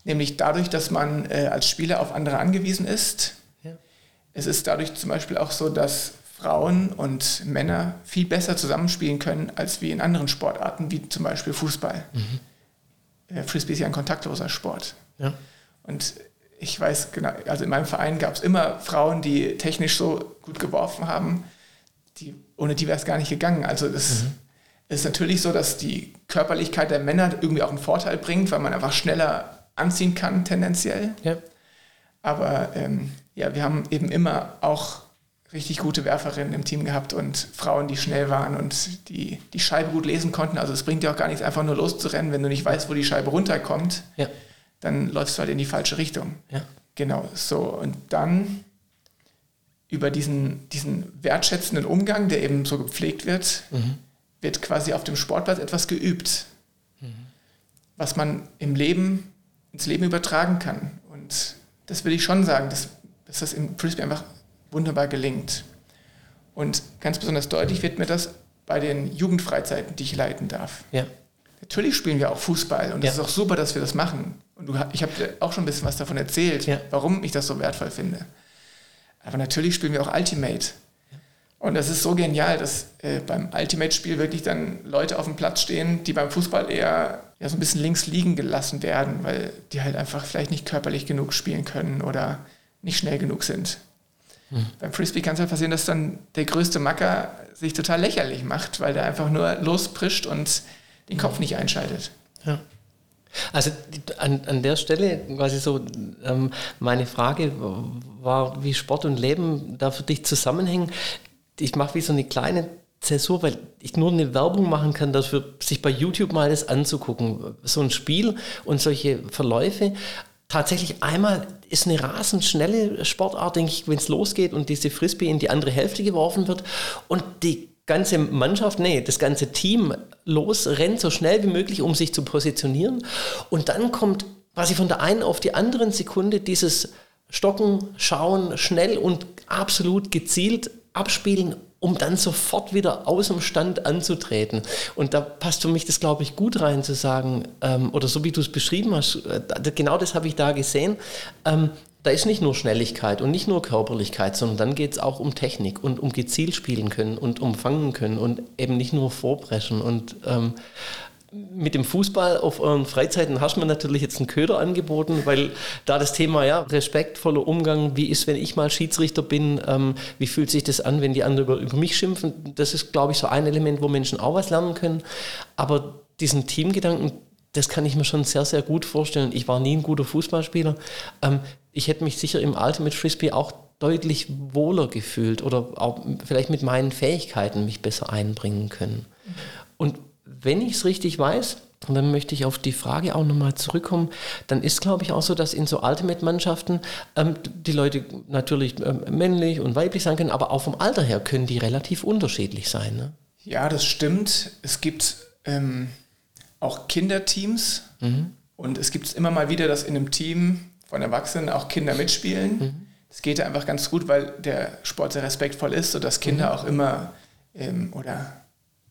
nämlich dadurch, dass man äh, als Spieler auf andere angewiesen ist. Ja. Es ist dadurch zum Beispiel auch so, dass Frauen und Männer viel besser zusammenspielen können als wie in anderen Sportarten, wie zum Beispiel Fußball. Mhm. Äh, Frisbee ist ja ein kontaktloser Sport. Ja. Und ich weiß genau, also in meinem Verein gab es immer Frauen, die technisch so gut geworfen haben, die, ohne die wäre es gar nicht gegangen. Also das mhm. ist natürlich so, dass die Körperlichkeit der Männer irgendwie auch einen Vorteil bringt, weil man einfach schneller anziehen kann, tendenziell. Ja. Aber ähm, ja, wir haben eben immer auch richtig gute Werferinnen im Team gehabt und Frauen, die schnell waren und die die Scheibe gut lesen konnten. Also es bringt dir auch gar nichts, einfach nur loszurennen, wenn du nicht weißt, wo die Scheibe runterkommt. Ja. Dann läufst du halt in die falsche Richtung. Ja. Genau, so. Und dann über diesen, diesen wertschätzenden Umgang, der eben so gepflegt wird, mhm. wird quasi auf dem Sportplatz etwas geübt, mhm. was man im Leben ins Leben übertragen kann. Und das will ich schon sagen, dass, dass das im Frisbee einfach wunderbar gelingt. Und ganz besonders deutlich wird mir das bei den Jugendfreizeiten, die ich leiten darf. Ja. Natürlich spielen wir auch Fußball und es ja. ist auch super, dass wir das machen. Und du, ich habe dir auch schon ein bisschen was davon erzählt, ja. warum ich das so wertvoll finde. Aber natürlich spielen wir auch Ultimate. Und das ist so genial, dass äh, beim Ultimate-Spiel wirklich dann Leute auf dem Platz stehen, die beim Fußball eher ja, so ein bisschen links liegen gelassen werden, weil die halt einfach vielleicht nicht körperlich genug spielen können oder nicht schnell genug sind. Mhm. Beim Frisbee kann es halt passieren, dass dann der größte Macker sich total lächerlich macht, weil der einfach nur losprischt und den Kopf nicht einschaltet. Ja. Also an, an der Stelle quasi so, ähm, meine Frage war, wie Sport und Leben da für dich zusammenhängen ich mache wie so eine kleine Zäsur, weil ich nur eine Werbung machen kann, dafür sich bei YouTube mal das anzugucken. So ein Spiel und solche Verläufe. Tatsächlich einmal ist eine rasend schnelle Sportart, denke ich, wenn es losgeht und diese Frisbee in die andere Hälfte geworfen wird und die ganze Mannschaft, nee, das ganze Team los, rennt so schnell wie möglich, um sich zu positionieren. Und dann kommt quasi von der einen auf die anderen Sekunde dieses Stocken, Schauen, schnell und absolut gezielt abspielen, um dann sofort wieder aus dem Stand anzutreten. Und da passt für mich das, glaube ich, gut rein zu sagen, ähm, oder so wie du es beschrieben hast, äh, genau das habe ich da gesehen. Ähm, da ist nicht nur Schnelligkeit und nicht nur Körperlichkeit, sondern dann geht es auch um Technik und um gezielt spielen können und um fangen können und eben nicht nur vorpreschen. Und ähm, mit dem Fußball auf euren Freizeiten hast du mir natürlich jetzt einen Köder angeboten, weil da das Thema, ja, respektvoller Umgang, wie ist, wenn ich mal Schiedsrichter bin, ähm, wie fühlt sich das an, wenn die anderen über, über mich schimpfen, das ist, glaube ich, so ein Element, wo Menschen auch was lernen können. Aber diesen Teamgedanken, das kann ich mir schon sehr, sehr gut vorstellen. Ich war nie ein guter Fußballspieler. Ähm, ich hätte mich sicher im Alter mit Frisbee auch deutlich wohler gefühlt oder auch vielleicht mit meinen Fähigkeiten mich besser einbringen können. Und wenn ich es richtig weiß, und dann möchte ich auf die Frage auch nochmal zurückkommen, dann ist, glaube ich, auch so, dass in so Ultimate-Mannschaften ähm, die Leute natürlich ähm, männlich und weiblich sein können, aber auch vom Alter her können die relativ unterschiedlich sein. Ne? Ja, das stimmt. Es gibt ähm, auch Kinderteams mhm. und es gibt immer mal wieder, dass in einem Team von Erwachsenen auch Kinder mitspielen. Mhm. Das geht einfach ganz gut, weil der Sport sehr respektvoll ist, sodass Kinder mhm. auch immer ähm, oder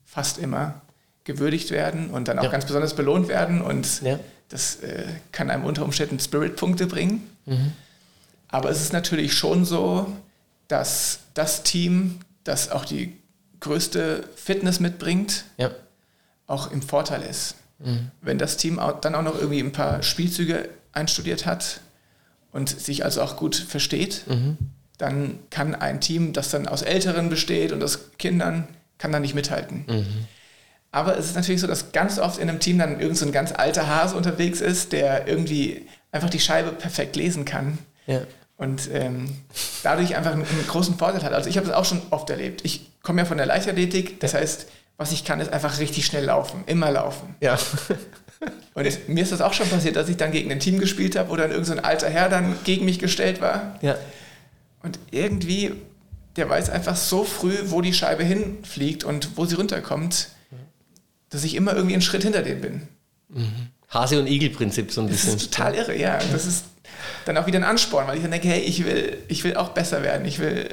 fast immer gewürdigt werden und dann auch ja. ganz besonders belohnt werden. Und ja. das äh, kann einem unter Umständen Spirit-Punkte bringen. Mhm. Aber es ist natürlich schon so, dass das Team, das auch die größte Fitness mitbringt, ja. auch im Vorteil ist. Mhm. Wenn das Team auch, dann auch noch irgendwie ein paar Spielzüge einstudiert hat und sich also auch gut versteht, mhm. dann kann ein Team, das dann aus Älteren besteht und aus Kindern, kann da nicht mithalten. Aber es ist natürlich so, dass ganz oft in einem Team dann irgend so ein ganz alter Hase unterwegs ist, der irgendwie einfach die Scheibe perfekt lesen kann. Ja. Und ähm, dadurch einfach einen, einen, großen Vorteil hat. Also ich habe das auch schon oft erlebt. Ich komme ja von der Leichtathletik, das heißt, was ich kann, ist einfach richtig schnell laufen, immer laufen. Ja. Und mir ist das auch schon passiert, dass ich dann gegen ein Team gespielt habe oder irgendein so alter Herr dann gegen mich gestellt war. Ja. Und irgendwie, der weiß einfach so früh, wo die Scheibe hinfliegt und wo sie runterkommt, dass ich immer irgendwie einen Schritt hinter denen bin. Hase- und Igel-Prinzip so ein Das bisschen. ist total irre, ja. Das ist dann auch wieder ein Ansporn, weil ich dann denke, hey, ich will, ich will auch besser werden. Ich will,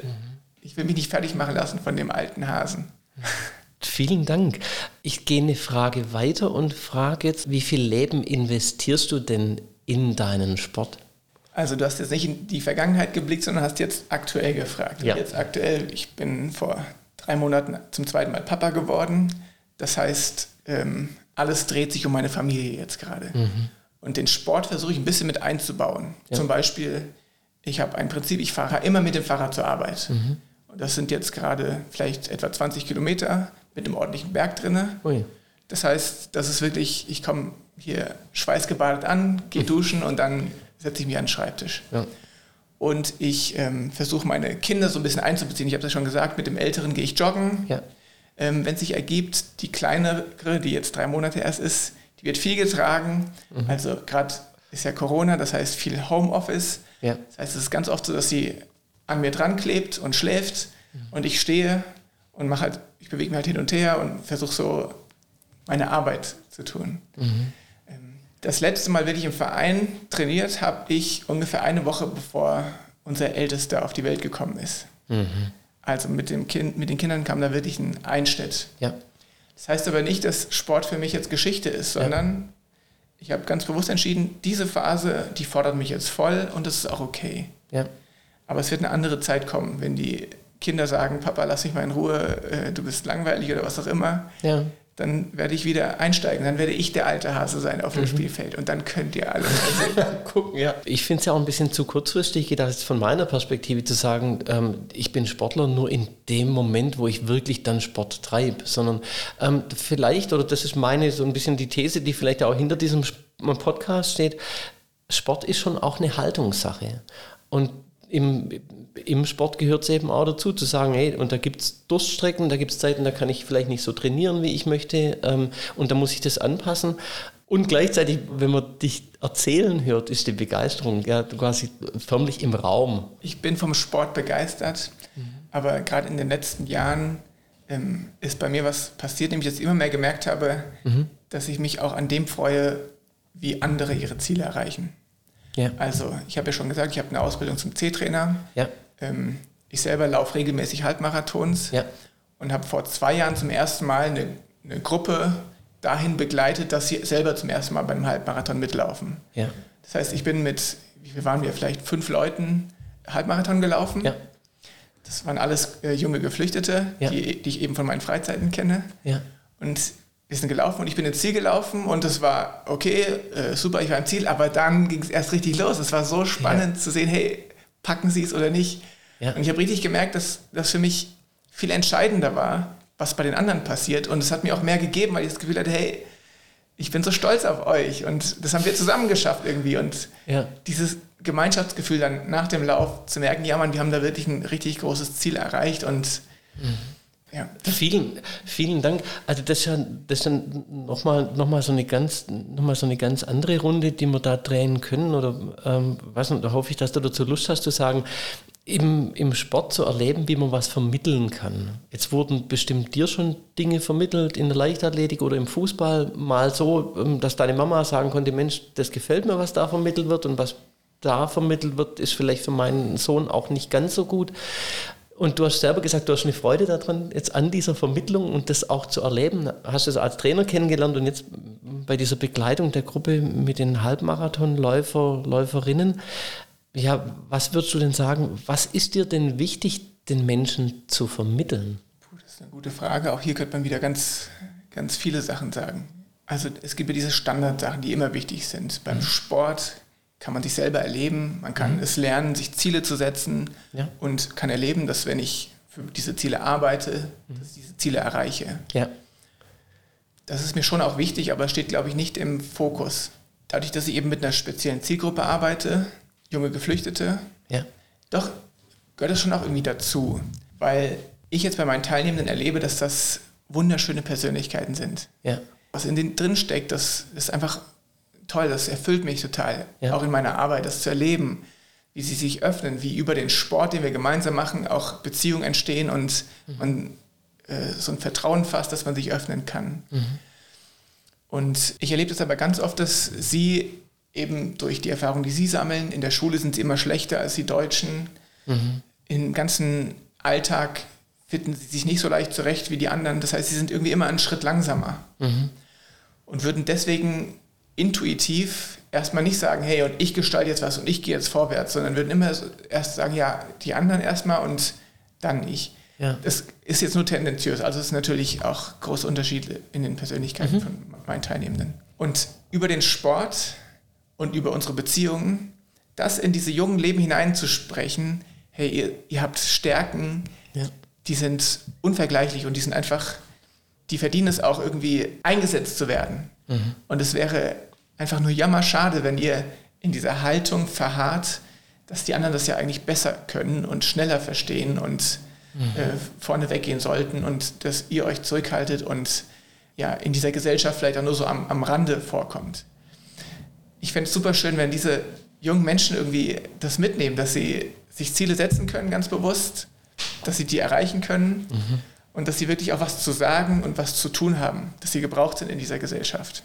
ich will mich nicht fertig machen lassen von dem alten Hasen. Vielen Dank. Ich gehe eine Frage weiter und frage jetzt, wie viel Leben investierst du denn in deinen Sport? Also du hast jetzt nicht in die Vergangenheit geblickt, sondern hast jetzt aktuell gefragt. Ja. Jetzt aktuell, ich bin vor drei Monaten zum zweiten Mal Papa geworden. Das heißt, ähm, alles dreht sich um meine Familie jetzt gerade. Und den Sport versuche ich ein bisschen mit einzubauen. Zum Beispiel, ich habe ein Prinzip, ich fahre immer mit dem Fahrrad zur Arbeit. Und das sind jetzt gerade vielleicht etwa 20 Kilometer mit einem ordentlichen Berg drinne. Ui. Das heißt, das ist wirklich, ich komme hier schweißgebadet an, gehe duschen und dann setze ich mich an den Schreibtisch. Ja. Und ich ähm, versuche meine Kinder so ein bisschen einzubeziehen. Ich habe das schon gesagt, mit dem Älteren gehe ich joggen. Ja. Ähm, Wenn es sich ergibt, die kleinere, die jetzt drei Monate erst ist, die wird viel getragen. Also gerade ist ja Corona, das heißt viel Homeoffice. Ja. Das heißt, es ist ganz oft so, dass sie an mir dran klebt und schläft und ich stehe und mache halt, ich bewege mich halt hin und her und versuche so meine Arbeit zu tun. Ähm, Das letzte Mal wirklich im Verein trainiert habe ich ungefähr eine Woche bevor unser Ältester auf die Welt gekommen ist. Also mit, dem kind, mit den Kindern kam da wirklich ein Einschnitt. Ja. Das heißt aber nicht, dass Sport für mich jetzt Geschichte ist, sondern ich habe ganz bewusst entschieden, diese Phase, die fordert mich jetzt voll und das ist auch okay. Ja. Aber es wird eine andere Zeit kommen, wenn die Kinder sagen, Papa, lass mich mal in Ruhe, äh, du bist langweilig oder was auch immer. Ja. Dann werde ich wieder einsteigen, dann werde ich der alte Hase sein auf dem Spielfeld und dann könnt ihr alle. Gucken, ja. Ich finde es ja auch ein bisschen zu kurzfristig gedacht, von meiner Perspektive zu sagen, ähm, ich bin Sportler nur in dem Moment, wo ich wirklich dann Sport treibe, sondern ähm, vielleicht, oder das ist meine so ein bisschen die These, die vielleicht auch hinter diesem Podcast steht, Sport ist schon auch eine Haltungssache. Und im, im Sport gehört es eben auch dazu, zu sagen, hey, und da gibt es Durststrecken, da gibt es Zeiten, da kann ich vielleicht nicht so trainieren, wie ich möchte, ähm, und da muss ich das anpassen. Und gleichzeitig, wenn man dich erzählen hört, ist die Begeisterung ja quasi förmlich im Raum. Ich bin vom Sport begeistert, aber gerade in den letzten Jahren ähm, ist bei mir was passiert, nämlich dass ich immer mehr gemerkt habe, dass ich mich auch an dem freue, wie andere ihre Ziele erreichen. Ja. Also ich habe ja schon gesagt, ich habe eine Ausbildung zum C-Trainer. Ja. Ähm, ich selber laufe regelmäßig Halbmarathons Ja. und habe vor zwei Jahren zum ersten Mal eine, eine Gruppe dahin begleitet, dass sie selber zum ersten Mal bei einem Halbmarathon mitlaufen. Ja. Das heißt, ich bin mit, wie viel waren wir, vielleicht fünf Leuten Halbmarathon gelaufen. Ja. Das waren alles äh, junge Geflüchtete, die, die ich eben von meinen Freizeiten kenne. Und wir sind gelaufen und ich bin ins Ziel gelaufen und es war okay, äh, super, ich war im Ziel, aber dann ging es erst richtig los. Es war so spannend zu sehen, hey, packen sie es oder nicht. Ja. Und ich habe richtig gemerkt, dass das für mich viel entscheidender war, was bei den anderen passiert. Und es hat mir auch mehr gegeben, weil ich das Gefühl hatte, hey, ich bin so stolz auf euch und das haben wir zusammen geschafft irgendwie. Und Ja. dieses Gemeinschaftsgefühl dann nach dem Lauf zu merken, ja Mann, wir haben da wirklich ein richtig großes Ziel erreicht und ja, Vielen, vielen Dank. Also das ist ja, das ist dann nochmal noch mal so, eine ganz, noch mal so eine ganz andere Runde, die wir da drehen können. Oder ähm, nicht, da hoffe ich, dass du dazu Lust hast zu sagen, im, im Sport zu erleben, wie man was vermitteln kann. Jetzt wurden bestimmt dir schon Dinge vermittelt in der Leichtathletik oder im Fußball, mal so, ähm, dass deine Mama sagen konnte, Mensch, das gefällt mir, was da vermittelt wird und was da vermittelt wird, ist vielleicht für meinen Sohn auch nicht ganz so gut. Und du hast selber gesagt, du hast eine Freude daran, jetzt an dieser Vermittlung und das auch zu erleben. Hast du es als Trainer kennengelernt und jetzt bei dieser Begleitung der Gruppe mit den Halbmarathonläufer, Läuferinnen. Ja, was würdest du denn sagen, was ist dir denn wichtig, den Menschen zu vermitteln? Puh, das ist eine gute Frage. Auch hier könnte man wieder ganz, ganz viele Sachen sagen. Also es gibt ja diese Standardsachen, die immer wichtig sind. Beim Sport kann man sich selber erleben, man kann es lernen, sich Ziele zu setzen Ja. und kann erleben, dass wenn ich für diese Ziele arbeite, dass ich diese Ziele erreiche. Ja, Das ist mir schon auch wichtig, aber steht, glaube ich, nicht im Fokus. Dadurch, dass ich eben mit einer speziellen Zielgruppe arbeite, junge Geflüchtete, ja, doch gehört das schon auch irgendwie dazu. Weil ich jetzt bei meinen Teilnehmenden erlebe, dass das wunderschöne Persönlichkeiten sind. Ja. Was in denen drin steckt, das ist einfach toll, das erfüllt mich total. Ja. Auch in meiner Arbeit, das zu erleben, wie sie sich öffnen, wie über den Sport, den wir gemeinsam machen, auch Beziehungen entstehen und man äh, so ein Vertrauen fasst, dass man sich öffnen kann. Und ich erlebe das aber ganz oft, dass sie eben durch die Erfahrung, die sie sammeln, in der Schule sind sie immer schlechter als die Deutschen. Im ganzen Alltag finden sie sich nicht so leicht zurecht wie die anderen. Das heißt, sie sind irgendwie immer einen Schritt langsamer und würden deswegen intuitiv erstmal nicht sagen, hey, und ich gestalte jetzt was und ich gehe jetzt vorwärts, sondern würden immer erst sagen, ja, die anderen erstmal und dann ich. Ja. Das ist jetzt nur tendenziös, also es ist natürlich auch große Unterschiede in den Persönlichkeiten von meinen Teilnehmenden. Und über den Sport und über unsere Beziehungen, das in diese jungen Leben hineinzusprechen, hey, ihr, ihr habt Stärken, Ja. die sind unvergleichlich und die sind einfach, die verdienen es auch irgendwie eingesetzt zu werden. Und es wäre einfach nur jammerschade, wenn ihr in dieser Haltung verharrt, dass die anderen das ja eigentlich besser können und schneller verstehen und äh, vorne weggehen sollten und dass ihr euch zurückhaltet und ja, in dieser Gesellschaft vielleicht auch nur so am, am Rande vorkommt. Ich fände es super schön, wenn diese jungen Menschen irgendwie das mitnehmen, dass sie sich Ziele setzen können, ganz bewusst, dass sie die erreichen können und dass sie wirklich auch was zu sagen und was zu tun haben, dass sie gebraucht sind in dieser Gesellschaft.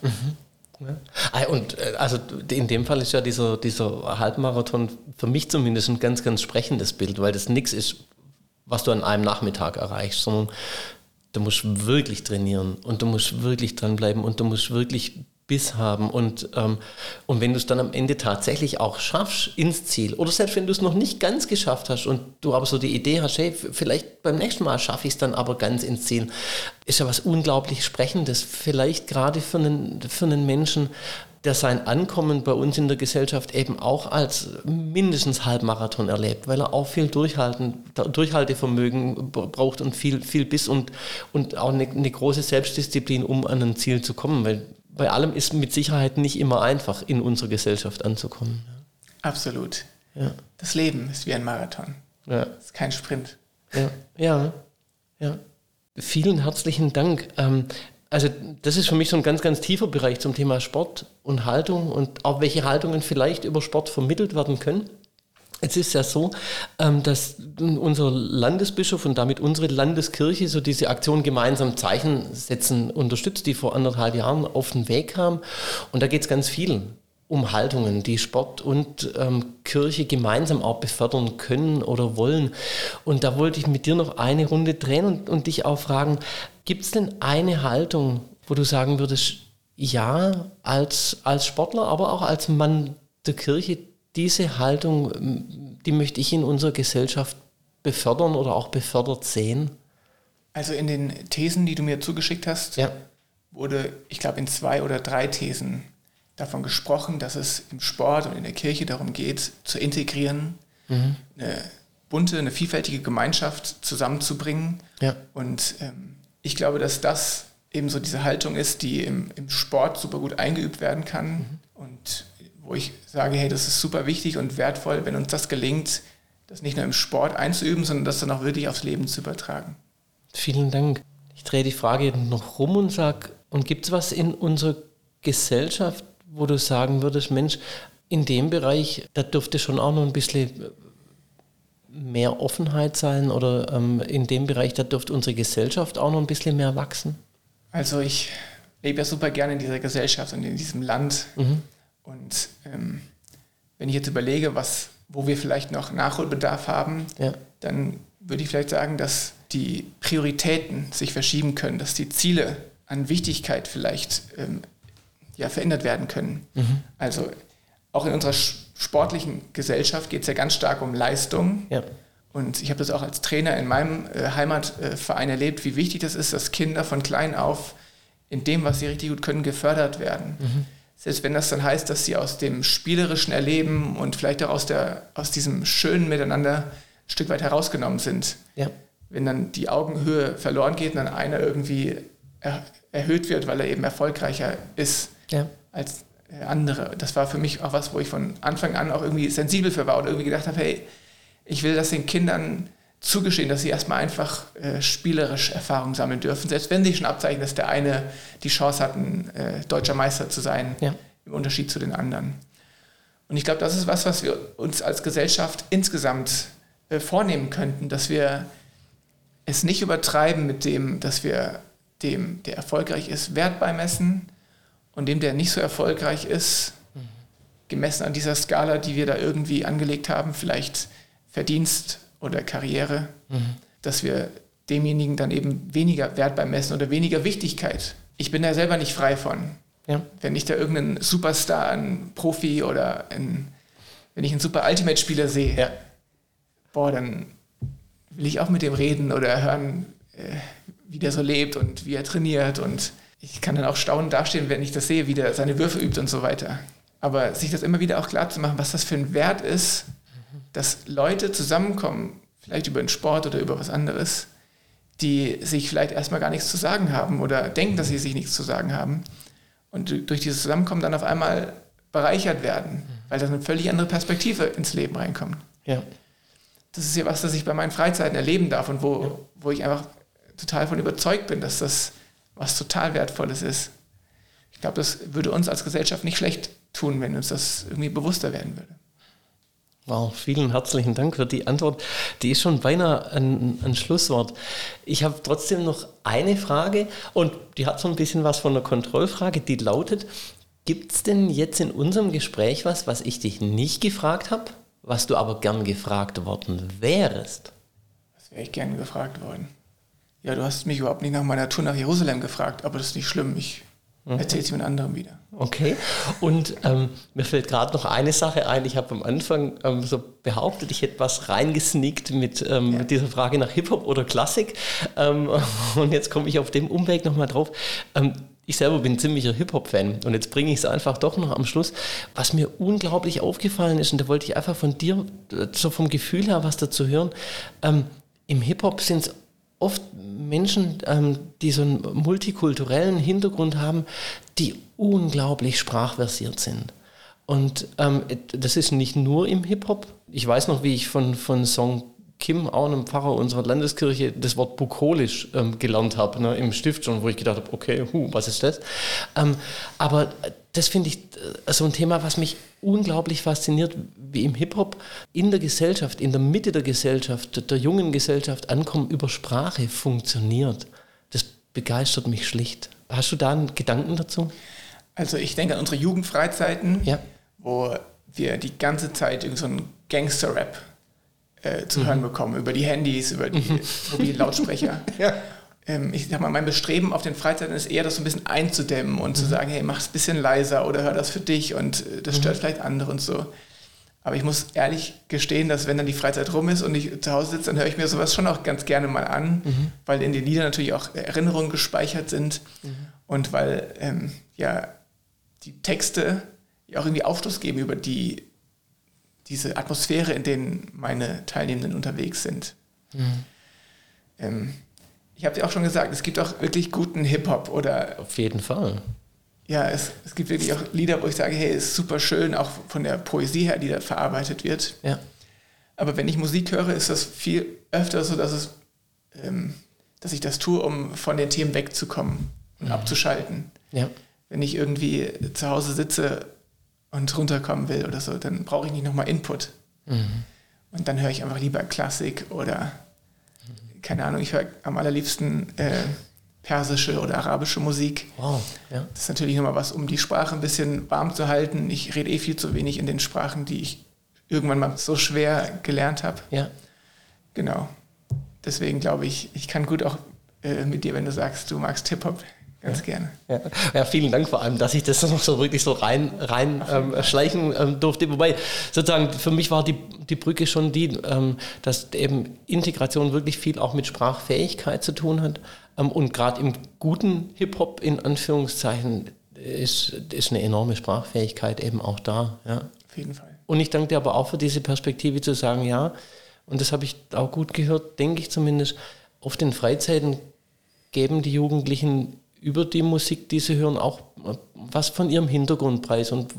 Ja. Ah, Und äh, also in dem Fall ist ja dieser, dieser Halbmarathon für mich zumindest ein ganz, ganz sprechendes Bild, weil das nichts ist, was du an einem Nachmittag erreichst, sondern du musst wirklich trainieren und du musst wirklich dranbleiben und du musst wirklich Biss haben. Und, ähm, und wenn du es dann am Ende tatsächlich auch schaffst ins Ziel oder selbst wenn du es noch nicht ganz geschafft hast und du aber so die Idee hast, hey, vielleicht beim nächsten Mal schaffe ich es dann aber ganz ins Ziel, ist ja was unglaublich Sprechendes, vielleicht gerade für einen, für einen Menschen, der sein Ankommen bei uns in der Gesellschaft eben auch als mindestens Halbmarathon erlebt, weil er auch viel Durchhalten, Durchhaltevermögen braucht und viel, viel Biss und, und auch eine, eine große Selbstdisziplin, um an ein Ziel zu kommen, weil bei allem ist mit Sicherheit nicht immer einfach, in unserer Gesellschaft anzukommen. Absolut. Ja, Das Leben ist wie ein Marathon. ja, Es ist kein Sprint. ja, ja. ja. Vielen herzlichen Dank. Ähm, also das ist für mich so ein ganz, ganz tiefer Bereich zum Thema Sport und Haltung und auch welche Haltungen vielleicht über Sport vermittelt werden können. Es ist ja so, ähm, dass unser Landesbischof und damit unsere Landeskirche so diese Aktion gemeinsam Zeichen setzen unterstützt, die vor anderthalb Jahren auf den Weg kam. Und da geht es ganz viel um Haltungen, die Sport und ähm, Kirche gemeinsam auch befördern können oder wollen. Und da wollte ich mit dir noch eine Runde drehen und, und dich auch fragen, gibt es denn eine Haltung, wo du sagen würdest, ja, als, als Sportler, aber auch als Mann der Kirche, diese Haltung, ähm, die möchte ich in unserer Gesellschaft befördern oder auch befördert sehen? Also in den Thesen, die du mir zugeschickt hast, Ja. wurde, ich glaube, in zwei oder drei Thesen davon gesprochen, dass es im Sport und in der Kirche darum geht, zu integrieren, Mhm. eine bunte, eine vielfältige Gemeinschaft zusammenzubringen. Ja. Und ähm, ich glaube, dass das eben so diese Haltung ist, die im, im Sport super gut eingeübt werden kann Mhm. und wo ich sage, hey, das ist super wichtig und wertvoll, wenn uns das gelingt, das nicht nur im Sport einzuüben, sondern das dann auch wirklich aufs Leben zu übertragen. Vielen Dank. Ich drehe die Frage noch rum und sage, und gibt es was in unserer Gesellschaft, wo du sagen würdest, Mensch, in dem Bereich, da dürfte schon auch noch ein bisschen mehr Offenheit sein oder ähm, in dem Bereich, da dürfte unsere Gesellschaft auch noch ein bisschen mehr wachsen? Also ich lebe ja super gerne in dieser Gesellschaft und in diesem Land. Und ähm, wenn ich jetzt überlege, was, wo wir vielleicht noch Nachholbedarf haben, Ja. dann würde ich vielleicht sagen, dass die Prioritäten sich verschieben können, dass die Ziele an Wichtigkeit vielleicht ähm, ja, verändert werden können. Also auch in unserer sportlichen Gesellschaft geht es ja ganz stark um Leistung. Ja. Und ich habe das auch als Trainer in meinem äh, Heimatverein erlebt, wie wichtig das ist, dass Kinder von klein auf in dem, was sie richtig gut können, gefördert werden. Selbst wenn das dann heißt, dass sie aus dem spielerischen Erleben und vielleicht auch aus, der, aus diesem schönen Miteinander ein Stück weit herausgenommen sind. Ja. Wenn dann die Augenhöhe verloren geht und dann einer irgendwie er, erhöht wird, weil er eben erfolgreicher ist Ja. als andere. Das war für mich auch was, wo ich von Anfang an auch irgendwie sensibel für war und irgendwie gedacht habe, hey, ich will das den Kindern zugestehen, dass sie erstmal einfach äh, spielerisch Erfahrung sammeln dürfen, selbst wenn sie schon abzeichnen, dass der eine die Chance hat, ein äh, deutscher Meister zu sein, ja. im Unterschied zu den anderen. Und ich glaube, das ist was, was wir uns als Gesellschaft insgesamt äh, vornehmen könnten, dass wir es nicht übertreiben mit dem, dass wir dem, der erfolgreich ist, Wert beimessen und dem, der nicht so erfolgreich ist, mhm. gemessen an dieser Skala, die wir da irgendwie angelegt haben, vielleicht Verdienst oder Karriere, mhm. dass wir demjenigen dann eben weniger Wert beimessen oder weniger Wichtigkeit. Ich bin da selber nicht frei von. Ja. Wenn ich da irgendeinen Superstar, einen Profi oder einen, wenn ich einen super Ultimate-Spieler sehe, ja. boah, dann will ich auch mit dem reden oder hören, äh, wie der so lebt und wie er trainiert. Und ich kann dann auch staunend dastehen, wenn ich das sehe, wie der seine Würfe übt und so weiter. Aber sich das immer wieder auch klar zu machen, was das für ein Wert ist, dass Leute zusammenkommen, vielleicht über den Sport oder über was anderes, die sich vielleicht erstmal gar nichts zu sagen haben oder denken, dass sie sich nichts zu sagen haben und durch dieses Zusammenkommen dann auf einmal bereichert werden, weil da eine völlig andere Perspektive ins Leben reinkommt. Ja. Das ist ja was, das ich bei meinen Freizeiten erleben darf und wo, ja. wo ich einfach total davon überzeugt bin, dass das was total Wertvolles ist. Ich glaube, das würde uns als Gesellschaft nicht schlecht tun, wenn uns das irgendwie bewusster werden würde. Wow, vielen herzlichen Dank für die Antwort. Die ist schon beinahe ein, ein Schlusswort. Ich habe trotzdem noch eine Frage und die hat so ein bisschen was von einer Kontrollfrage, die lautet, gibt es denn jetzt in unserem Gespräch was, was ich dich nicht gefragt habe, was du aber gern gefragt worden wärst? Das wäre ich gern gefragt worden. Ja, du hast mich überhaupt nicht nach meiner Tour nach Jerusalem gefragt, aber das ist nicht schlimm. Ich mhm. erzähle es mit anderen wieder. Okay. Und ähm, mir fällt gerade noch eine Sache ein. Ich habe am Anfang ähm, so behauptet, ich hätte was reingesneakt mit, ähm, ja. mit dieser Frage nach Hip-Hop oder Klassik. Ähm, und jetzt komme ich auf dem Umweg nochmal drauf. Ähm, ich selber bin ziemlicher Hip-Hop-Fan und jetzt bringe ich es einfach doch noch am Schluss. Was mir unglaublich aufgefallen ist, und da wollte ich einfach von dir, äh, so vom Gefühl her, was dazu hören. Ähm, Im Hip-Hop sind es oft Menschen, ähm, die so einen multikulturellen Hintergrund haben, die unglaublich sprachversiert sind. Und ähm, das ist nicht nur im Hip-Hop. Ich weiß noch, wie ich von, von Song Kim, auch einem Pfarrer unserer Landeskirche, das Wort bukolisch ähm, gelernt habe, ne, im Stift schon, wo ich gedacht habe, okay, hu, was ist das? Ähm, aber das finde ich äh, so ein Thema, was mich unglaublich fasziniert, wie im Hip-Hop in der Gesellschaft, in der Mitte der Gesellschaft, der jungen Gesellschaft ankommen über Sprache funktioniert. Das begeistert mich schlicht. Hast du da einen Gedanken dazu? Also ich denke an unsere Jugendfreizeiten, ja. wo wir die ganze Zeit irgend so Gangster-Rap äh, zu mhm. hören bekommen, über die Handys, über die mhm. mobilen Lautsprecher. ja. ähm, ich sag mal, mein Bestreben auf den Freizeiten ist eher, das so ein bisschen einzudämmen und mhm. zu sagen, hey, mach es ein bisschen leiser oder hör das für dich und äh, das stört mhm. vielleicht andere und so. Aber ich muss ehrlich gestehen, dass wenn dann die Freizeit rum ist und ich zu Hause sitze, dann höre ich mir sowas schon auch ganz gerne mal an, mhm. weil in den Liedern natürlich auch Erinnerungen gespeichert sind mhm. und weil ähm, ja die Texte ja auch irgendwie Aufschluss geben über die diese Atmosphäre, in denen meine Teilnehmenden unterwegs sind. Mhm. Ähm, ich habe dir auch schon gesagt, es gibt auch wirklich guten Hip-Hop oder. Auf jeden Fall. Ja, es, es gibt wirklich auch Lieder, wo ich sage, hey, ist super schön, auch von der Poesie her, die da verarbeitet wird. Ja. Aber wenn ich Musik höre, ist das viel öfter so, dass es, ähm, dass ich das tue, um von den Themen wegzukommen und mhm. abzuschalten. Ja. Wenn ich irgendwie zu Hause sitze und runterkommen will oder so, dann brauche ich nicht nochmal Input. Mhm. Und dann höre ich einfach lieber Klassik oder, keine Ahnung, ich höre am allerliebsten äh, persische oder arabische Musik. Wow, ja. Das ist natürlich nochmal was, um die Sprache ein bisschen warm zu halten. Ich rede eh viel zu wenig in den Sprachen, die ich irgendwann mal so schwer gelernt habe. Ja. Genau. Deswegen glaube ich, ich kann gut auch äh, mit dir, wenn du sagst, du magst Hip-Hop, Ganz gerne. Ja. ja. vielen Dank vor allem, dass ich das noch so wirklich so rein, rein ähm, schleichen ähm, durfte. Wobei sozusagen für mich war die, die Brücke schon die, ähm, dass eben Integration wirklich viel auch mit Sprachfähigkeit zu tun hat. Ähm, und gerade im guten Hip-Hop in Anführungszeichen ist, ist eine enorme Sprachfähigkeit eben auch da. Ja. Auf jeden Fall. Und ich danke dir aber auch für diese Perspektive zu sagen, ja, und das habe ich auch gut gehört, denke ich zumindest, auf den Freizeiten geben die Jugendlichen über die Musik, die sie hören, auch was von ihrem Hintergrundpreis und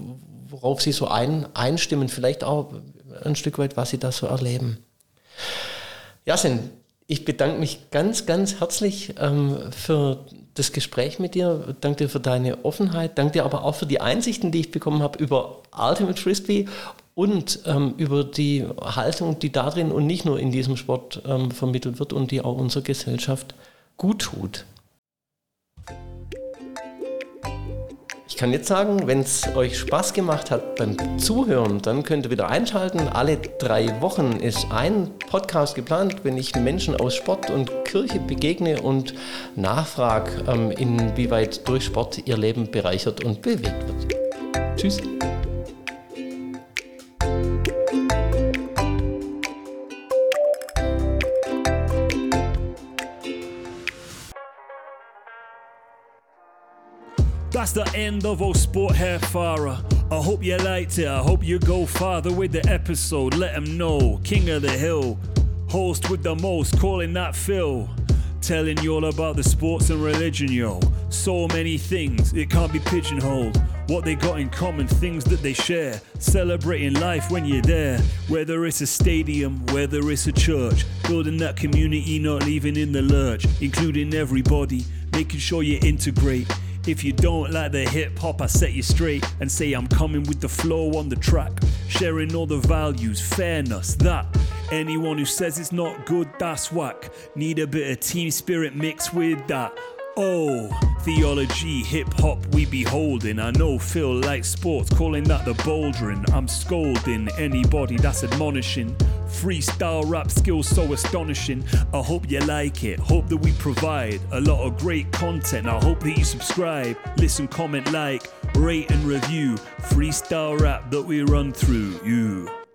worauf sie so ein, einstimmen, vielleicht auch ein Stück weit, was sie da so erleben. Jasin, ich bedanke mich ganz, ganz herzlich ähm, für das Gespräch mit dir. Danke dir für deine Offenheit. Danke dir aber auch für die Einsichten, die ich bekommen habe über Ultimate Frisbee und ähm, über die Haltung, die darin und nicht nur in diesem Sport ähm, vermittelt wird und die auch unserer Gesellschaft gut tut. Ich kann jetzt sagen, wenn es euch Spaß gemacht hat beim Zuhören, dann könnt ihr wieder einschalten. Alle drei Wochen ist ein Podcast geplant, wenn ich Menschen aus Sport und Kirche begegne und nachfrage, ähm, inwieweit durch Sport ihr Leben bereichert und bewegt wird. Tschüss. That's the end of old Sport Hair Farah. I hope you liked it. I hope you go farther with the episode. Let them know. King of the Hill. Host with the most, calling that Phil. Telling you all about the sports and religion, yo. So many things, it can't be pigeonholed. What they got in common, things that they share. Celebrating life when you're there. Whether it's a stadium, whether it's a church. Building that community, not leaving in the lurch. Including everybody, making sure you integrate. If you don't like the hip hop, I set you straight and say I'm coming with the flow on the track. Sharing all the values, fairness, that. Anyone who says it's not good, that's whack. Need a bit of team spirit mixed with that. Oh, theology, hip hop we be holding. I know Phil likes sports, calling that the bouldering. I'm scolding anybody that's admonishing. Freestyle rap skills so astonishing. I hope you like it. Hope that we provide a lot of great content. I hope that you subscribe, listen, comment, like, rate, and review. Freestyle rap that we run through you.